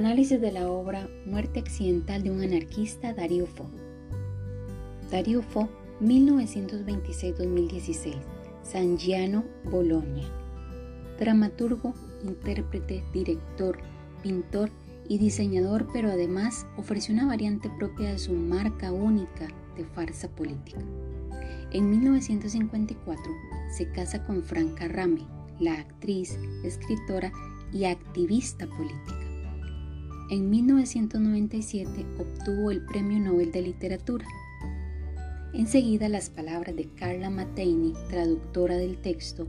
Análisis de la obra Muerte accidental de un anarquista Darío Fo. Darío Fo, 1926-2016, San Giano, Bolonia. Dramaturgo, intérprete, director, pintor y diseñador, pero además ofreció una variante propia de su marca única de farsa política. En 1954 se casa con Franca Rame, la actriz, escritora y activista política. En 1997 obtuvo el Premio Nobel de Literatura. Enseguida las palabras de Carla Mateini, traductora del texto,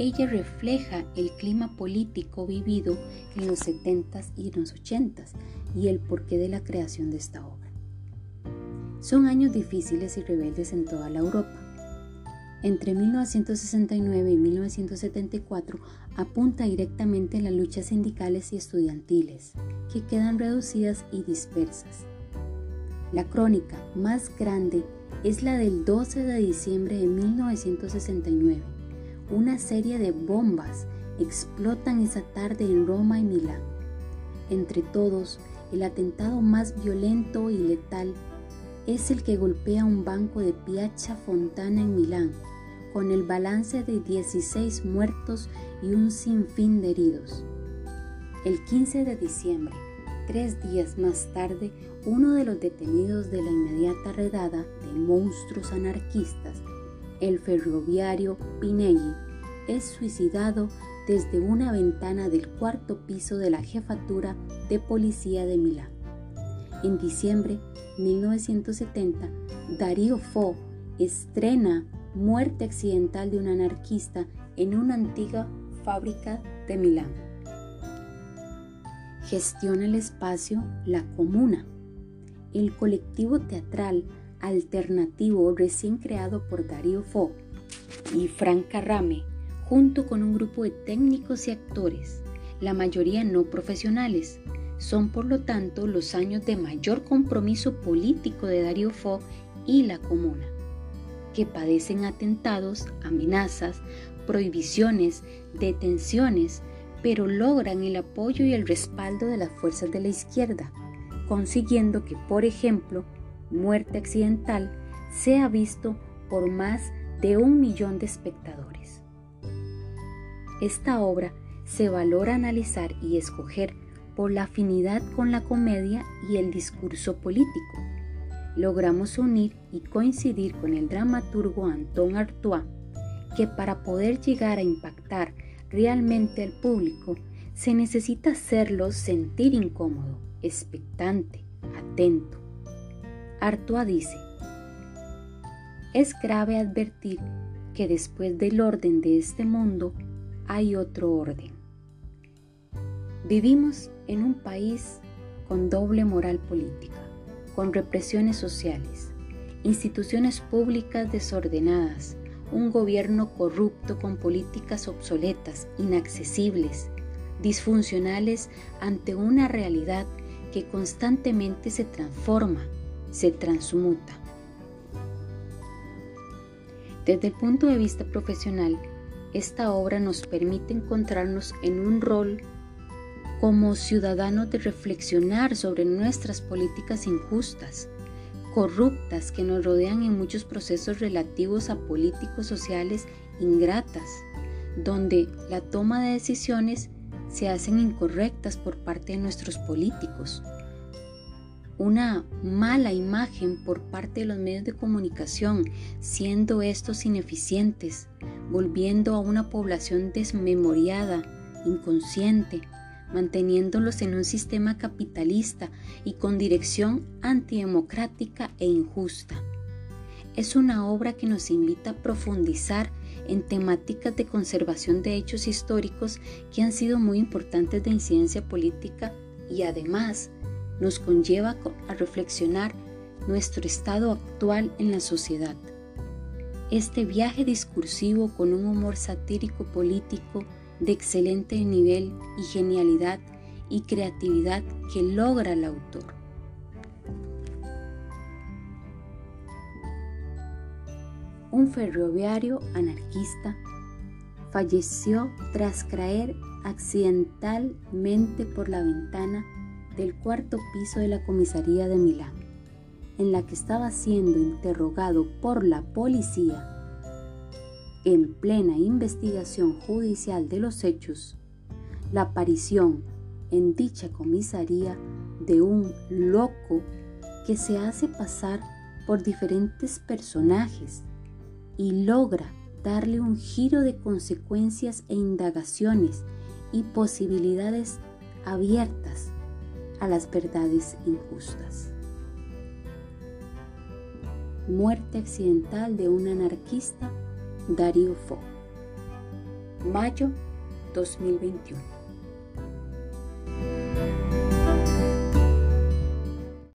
ella refleja el clima político vivido en los 70s y los 80s y el porqué de la creación de esta obra. Son años difíciles y rebeldes en toda la Europa. Entre 1969 y 1974 apunta directamente en las luchas sindicales y estudiantiles, que quedan reducidas y dispersas. La crónica más grande es la del 12 de diciembre de 1969 una serie de bombas explotan esa tarde en Roma y Milán. Entre todos, el atentado más violento y letal es el que golpea un banco de Piazza Fontana en Milán, con el balance de 16 muertos y un sinfín de heridos. El 15 de diciembre, tres días más tarde, uno de los detenidos de la inmediata redada de monstruos anarquistas el ferroviario Pinelli es suicidado desde una ventana del cuarto piso de la jefatura de policía de Milán. En diciembre de 1970, Darío Fo estrena Muerte accidental de un anarquista en una antigua fábrica de Milán. Gestiona el espacio La Comuna. El colectivo teatral alternativo recién creado por Darío Fo y Frank Carrame, junto con un grupo de técnicos y actores, la mayoría no profesionales. Son por lo tanto los años de mayor compromiso político de Darío Fo y la comuna, que padecen atentados, amenazas, prohibiciones, detenciones, pero logran el apoyo y el respaldo de las fuerzas de la izquierda, consiguiendo que, por ejemplo, muerte accidental sea visto por más de un millón de espectadores. Esta obra se valora analizar y escoger por la afinidad con la comedia y el discurso político. Logramos unir y coincidir con el dramaturgo Anton Artois que para poder llegar a impactar realmente al público se necesita hacerlo sentir incómodo, expectante, atento, Artois dice, es grave advertir que después del orden de este mundo hay otro orden. Vivimos en un país con doble moral política, con represiones sociales, instituciones públicas desordenadas, un gobierno corrupto con políticas obsoletas, inaccesibles, disfuncionales ante una realidad que constantemente se transforma se transmuta. Desde el punto de vista profesional, esta obra nos permite encontrarnos en un rol como ciudadanos de reflexionar sobre nuestras políticas injustas, corruptas que nos rodean en muchos procesos relativos a políticos sociales ingratas, donde la toma de decisiones se hacen incorrectas por parte de nuestros políticos. Una mala imagen por parte de los medios de comunicación, siendo estos ineficientes, volviendo a una población desmemoriada, inconsciente, manteniéndolos en un sistema capitalista y con dirección antidemocrática e injusta. Es una obra que nos invita a profundizar en temáticas de conservación de hechos históricos que han sido muy importantes de incidencia política y además nos conlleva a reflexionar nuestro estado actual en la sociedad. Este viaje discursivo con un humor satírico político de excelente nivel y genialidad y creatividad que logra el autor. Un ferroviario anarquista falleció tras caer accidentalmente por la ventana del cuarto piso de la comisaría de Milán, en la que estaba siendo interrogado por la policía en plena investigación judicial de los hechos, la aparición en dicha comisaría de un loco que se hace pasar por diferentes personajes y logra darle un giro de consecuencias e indagaciones y posibilidades abiertas a las verdades injustas. Muerte accidental de un anarquista, Darío Fo. Mayo 2021.